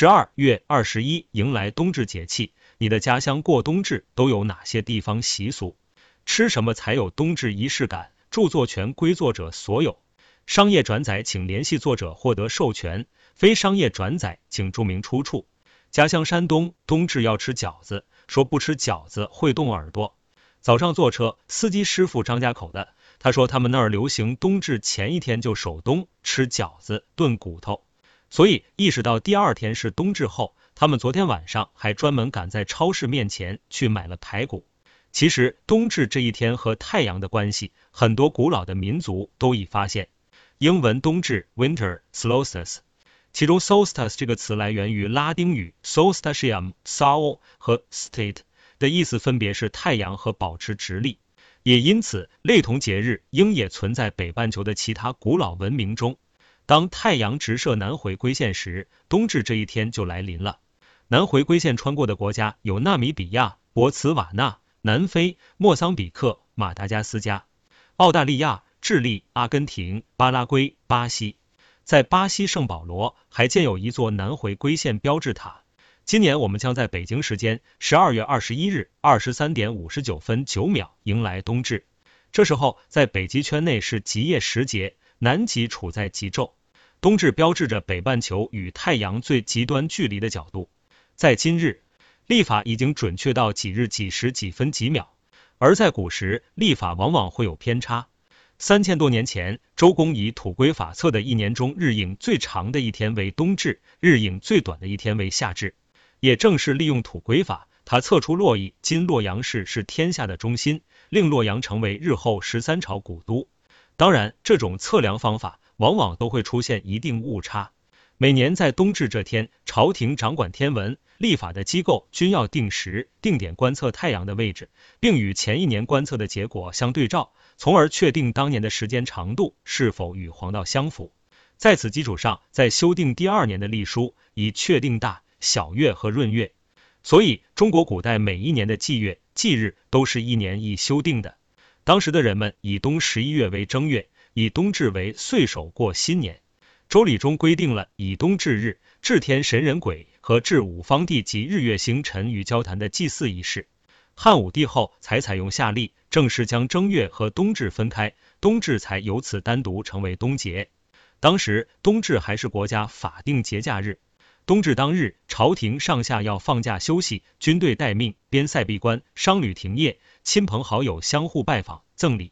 十二月二十一迎来冬至节气，你的家乡过冬至都有哪些地方习俗？吃什么才有冬至仪式感？著作权归作者所有。商业转载请联系作者获得授权，非商业转载请注明出处。家乡山东冬至要吃饺子，说不吃饺子会冻耳朵。早上坐车，司机师傅张家口的，他说他们那儿流行冬至前一天就守冬，吃饺子炖骨头。所以意识到第二天是冬至后，他们昨天晚上还专门赶在超市面前去买了排骨。其实冬至这一天和太阳的关系，很多古老的民族都已发现。英文冬至 （Winter Solstice），其中 solstice 这个词来源于拉丁语 solstitium（sol） 和 state 的意思分别是太阳和保持直立，也因此类同节日应也存在北半球的其他古老文明中。当太阳直射南回归线时，冬至这一天就来临了。南回归线穿过的国家有纳米比亚、博茨瓦纳、南非、莫桑比克、马达加斯加、澳大利亚、智利、阿根廷、巴拉圭、巴西。在巴西圣保罗还建有一座南回归线标志塔。今年我们将在北京时间十二月二十一日二十三点五十九分九秒迎来冬至。这时候在北极圈内是极夜时节，南极处在极昼。冬至标志着北半球与太阳最极端距离的角度。在今日，历法已经准确到几日几时几分几秒，而在古时，历法往往会有偏差。三千多年前，周公以土圭法测的一年中日影最长的一天为冬至，日影最短的一天为夏至。也正是利用土圭法，他测出洛邑（今洛阳市）是天下的中心，令洛阳成为日后十三朝古都。当然，这种测量方法。往往都会出现一定误差。每年在冬至这天，朝廷掌管天文历法的机构均要定时定点观测太阳的位置，并与前一年观测的结果相对照，从而确定当年的时间长度是否与黄道相符。在此基础上，再修订第二年的历书，以确定大小月和闰月。所以，中国古代每一年的祭月祭日都是一年一修订的。当时的人们以冬十一月为正月。以冬至为岁首过新年，周礼中规定了以冬至日，至天神人鬼和至五方地及日月星辰与交谈的祭祀仪式。汉武帝后才采用夏历，正式将正月和冬至分开，冬至才由此单独成为冬节。当时冬至还是国家法定节假日，冬至当日，朝廷上下要放假休息，军队待命，边塞闭关，商旅停业，亲朋好友相互拜访赠礼。《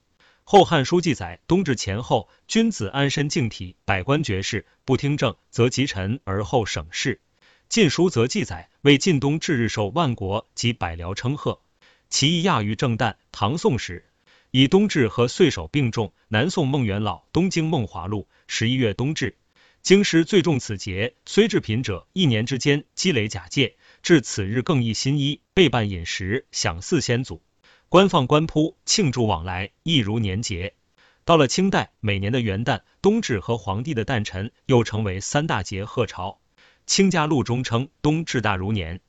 后汉书》记载，冬至前后，君子安身静体，百官绝事，不听政，则及臣而后省事。《晋书》则记载，为晋冬至日受万国及百僚称贺，其意亚于正旦。唐宋时，以冬至和岁首并重。南宋孟元老《东京梦华录》十一月冬至，京师最重此节，虽至贫者，一年之间积累假借，至此日更易新衣，备办饮食，享祀先祖。官放官铺，庆祝往来，一如年节。到了清代，每年的元旦、冬至和皇帝的诞辰，又成为三大节贺朝。清家录中称冬至大如年。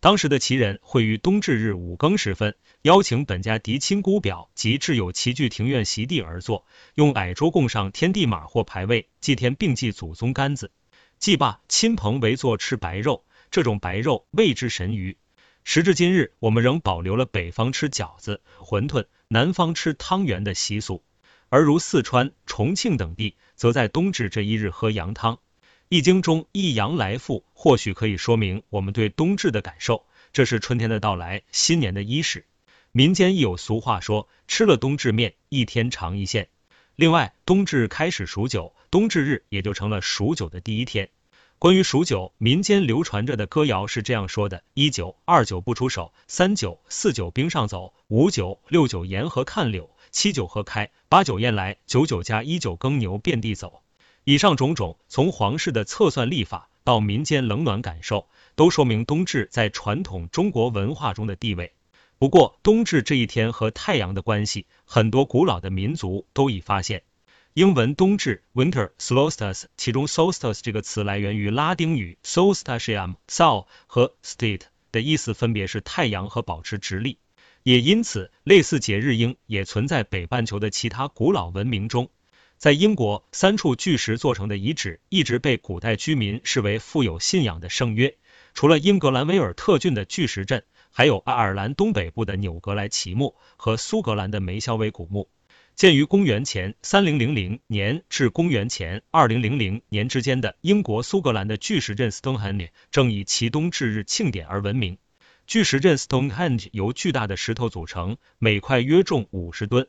当时的旗人会于冬至日五更时分，邀请本家嫡亲姑表及挚友齐聚庭院席地而坐，用矮桌供上天地马或牌位，祭天并祭祖宗杆子。祭罢，亲朋围坐吃白肉，这种白肉谓之神鱼。时至今日，我们仍保留了北方吃饺子、馄饨，南方吃汤圆的习俗。而如四川、重庆等地，则在冬至这一日喝羊汤。《易经》中一阳来复，或许可以说明我们对冬至的感受。这是春天的到来，新年的伊始。民间亦有俗话说：“吃了冬至面，一天长一线。”另外，冬至开始数九，冬至日也就成了数九的第一天。关于数九，民间流传着的歌谣是这样说的：一九二九不出手，三九四九冰上走，五九六九沿河看柳，七九河开，八九雁来，九九加一九耕牛遍地走。以上种种，从皇室的测算历法到民间冷暖感受，都说明冬至在传统中国文化中的地位。不过，冬至这一天和太阳的关系，很多古老的民族都已发现。英文冬至 （Winter Solstice） 其中 “solstice” 这个词来源于拉丁语 “solstitium”（sol） 和 “state” 的意思分别是太阳和保持直立，也因此类似节日应也存在北半球的其他古老文明中。在英国，三处巨石做成的遗址一直被古代居民视为富有信仰的圣约。除了英格兰威尔特郡的巨石阵，还有爱尔兰东北部的纽格莱奇墓和苏格兰的梅肖维古墓。建于公元前三零零零年至公元前二零零零年之间的英国苏格兰的巨石阵 Stonehenge 正以其冬至日庆典而闻名。巨石阵 Stonehenge 由巨大的石头组成，每块约重五十吨。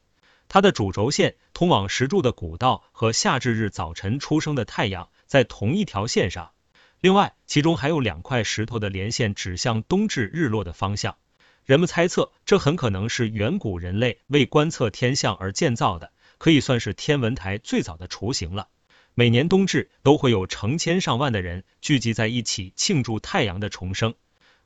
它的主轴线通往石柱的古道和夏至日早晨出生的太阳在同一条线上。另外，其中还有两块石头的连线指向冬至日落的方向。人们猜测，这很可能是远古人类为观测天象而建造的，可以算是天文台最早的雏形了。每年冬至都会有成千上万的人聚集在一起庆祝太阳的重生，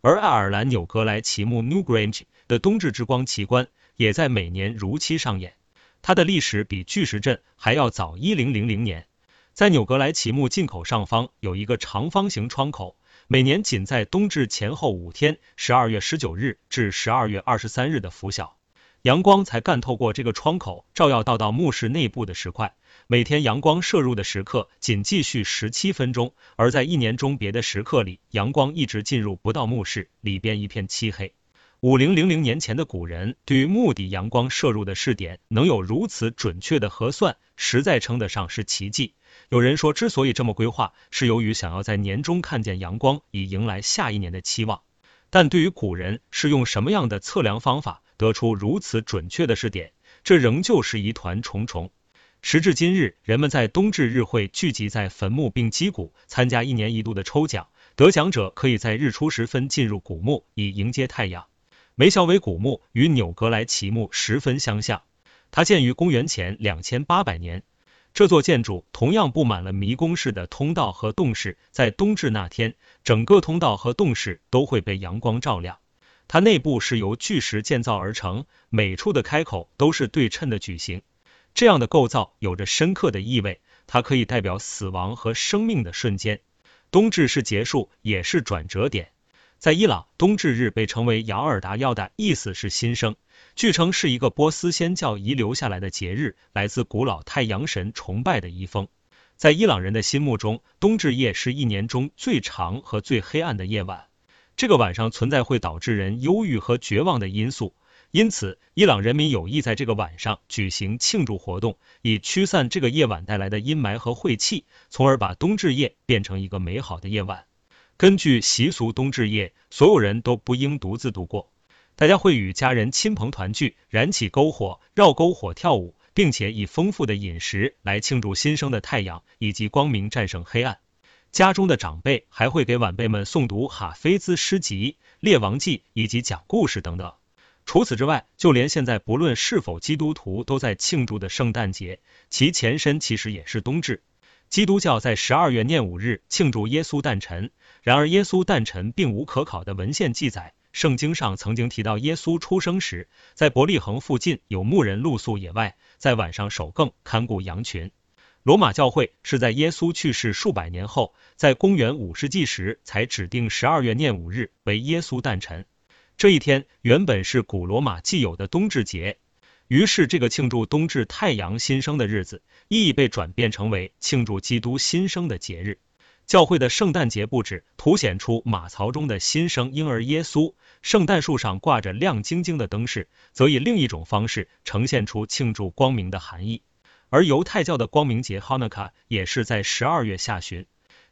而爱尔兰纽格莱奇墓 Newgrange 的冬至之光奇观也在每年如期上演。它的历史比巨石阵还要早一零零零年，在纽格莱奇墓进口上方有一个长方形窗口。每年仅在冬至前后五天，十二月十九日至十二月二十三日的拂晓，阳光才干透过这个窗口，照耀到到墓室内部的石块。每天阳光射入的时刻仅继续十七分钟，而在一年中别的时刻里，阳光一直进入不到墓室里边一片漆黑。五零零零年前的古人对于墓底阳光射入的试点能有如此准确的核算，实在称得上是奇迹。有人说，之所以这么规划，是由于想要在年中看见阳光，以迎来下一年的期望。但对于古人是用什么样的测量方法得出如此准确的试点，这仍旧是疑团重重。时至今日，人们在冬至日会聚集在坟墓并击鼓，参加一年一度的抽奖，得奖者可以在日出时分进入古墓，以迎接太阳。梅肖维古墓与纽格莱奇墓十分相像，它建于公元前两千八百年。这座建筑同样布满了迷宫式的通道和洞室，在冬至那天，整个通道和洞室都会被阳光照亮。它内部是由巨石建造而成，每处的开口都是对称的矩形。这样的构造有着深刻的意味，它可以代表死亡和生命的瞬间。冬至是结束，也是转折点。在伊朗，冬至日被称为雅尔达耀的意思是新生。据称是一个波斯先教遗留下来的节日，来自古老太阳神崇拜的遗风。在伊朗人的心目中，冬至夜是一年中最长和最黑暗的夜晚。这个晚上存在会导致人忧郁和绝望的因素，因此伊朗人民有意在这个晚上举行庆祝活动，以驱散这个夜晚带来的阴霾和晦气，从而把冬至夜变成一个美好的夜晚。根据习俗，冬至夜所有人都不应独自度过。大家会与家人亲朋团聚，燃起篝火，绕篝火跳舞，并且以丰富的饮食来庆祝新生的太阳以及光明战胜黑暗。家中的长辈还会给晚辈们诵读哈菲兹诗集、列王记以及讲故事等等。除此之外，就连现在不论是否基督徒都在庆祝的圣诞节，其前身其实也是冬至。基督教在十二月廿五日庆祝耶稣诞辰，然而耶稣诞辰并无可考的文献记载。圣经上曾经提到，耶稣出生时，在伯利恒附近有牧人露宿野外，在晚上守更看顾羊群。罗马教会是在耶稣去世数百年后，在公元五世纪时才指定十二月廿五日为耶稣诞辰。这一天原本是古罗马既有的冬至节，于是这个庆祝冬至太阳新生的日子，意义被转变成为庆祝基督新生的节日。教会的圣诞节布置凸显出马槽中的新生婴儿耶稣，圣诞树上挂着亮晶晶的灯饰，则以另一种方式呈现出庆祝光明的含义。而犹太教的光明节 Hanukkah 也是在十二月下旬，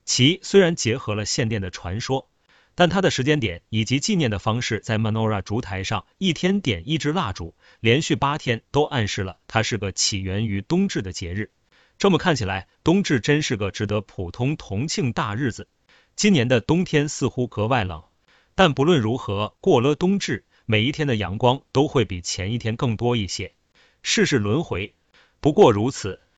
其虽然结合了献殿的传说，但它的时间点以及纪念的方式，在 Menorah 烛台上一天点一支蜡烛，连续八天，都暗示了它是个起源于冬至的节日。这么看起来，冬至真是个值得普通同庆大日子。今年的冬天似乎格外冷，但不论如何，过了冬至，每一天的阳光都会比前一天更多一些。世事轮回，不过如此。